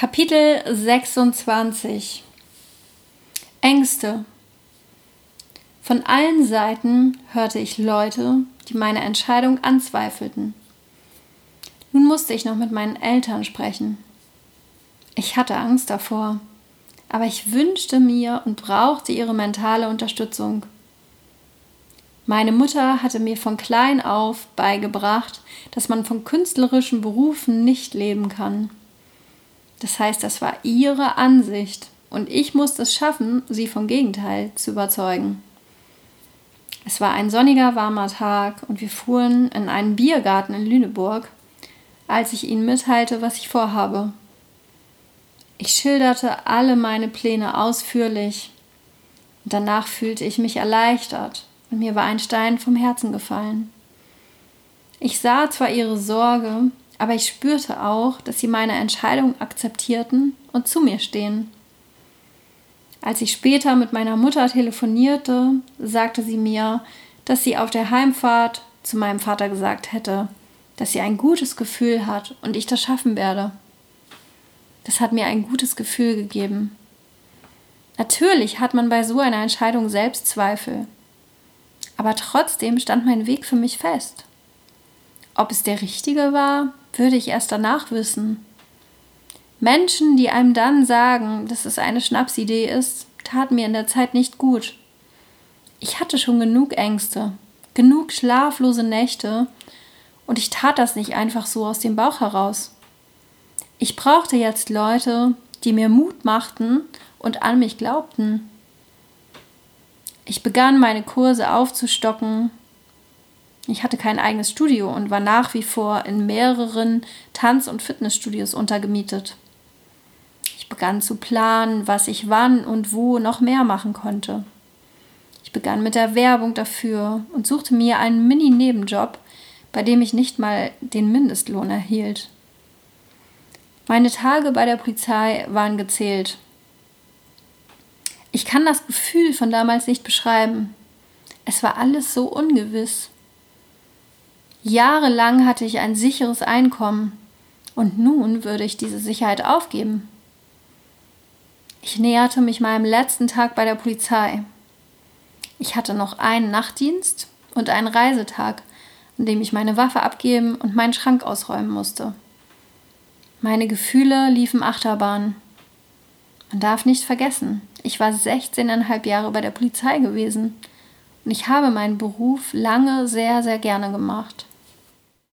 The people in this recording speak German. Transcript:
Kapitel 26 Ängste Von allen Seiten hörte ich Leute, die meine Entscheidung anzweifelten. Nun musste ich noch mit meinen Eltern sprechen. Ich hatte Angst davor, aber ich wünschte mir und brauchte ihre mentale Unterstützung. Meine Mutter hatte mir von klein auf beigebracht, dass man von künstlerischen Berufen nicht leben kann. Das heißt, das war ihre Ansicht und ich musste es schaffen, sie vom Gegenteil zu überzeugen. Es war ein sonniger, warmer Tag und wir fuhren in einen Biergarten in Lüneburg, als ich ihnen mitteilte, was ich vorhabe. Ich schilderte alle meine Pläne ausführlich und danach fühlte ich mich erleichtert und mir war ein Stein vom Herzen gefallen. Ich sah zwar ihre Sorge, aber ich spürte auch, dass sie meine Entscheidung akzeptierten und zu mir stehen. Als ich später mit meiner Mutter telefonierte, sagte sie mir, dass sie auf der Heimfahrt zu meinem Vater gesagt hätte, dass sie ein gutes Gefühl hat und ich das schaffen werde. Das hat mir ein gutes Gefühl gegeben. Natürlich hat man bei so einer Entscheidung Selbstzweifel, aber trotzdem stand mein Weg für mich fest. Ob es der richtige war, würde ich erst danach wissen. Menschen, die einem dann sagen, dass es eine Schnapsidee ist, taten mir in der Zeit nicht gut. Ich hatte schon genug Ängste, genug schlaflose Nächte, und ich tat das nicht einfach so aus dem Bauch heraus. Ich brauchte jetzt Leute, die mir Mut machten und an mich glaubten. Ich begann meine Kurse aufzustocken, ich hatte kein eigenes Studio und war nach wie vor in mehreren Tanz- und Fitnessstudios untergemietet. Ich begann zu planen, was ich wann und wo noch mehr machen konnte. Ich begann mit der Werbung dafür und suchte mir einen Mini-Nebenjob, bei dem ich nicht mal den Mindestlohn erhielt. Meine Tage bei der Polizei waren gezählt. Ich kann das Gefühl von damals nicht beschreiben. Es war alles so ungewiss. Jahrelang hatte ich ein sicheres Einkommen und nun würde ich diese Sicherheit aufgeben. Ich näherte mich meinem letzten Tag bei der Polizei. Ich hatte noch einen Nachtdienst und einen Reisetag, an dem ich meine Waffe abgeben und meinen Schrank ausräumen musste. Meine Gefühle liefen Achterbahn. Man darf nicht vergessen, ich war 16,5 Jahre bei der Polizei gewesen und ich habe meinen Beruf lange sehr, sehr gerne gemacht.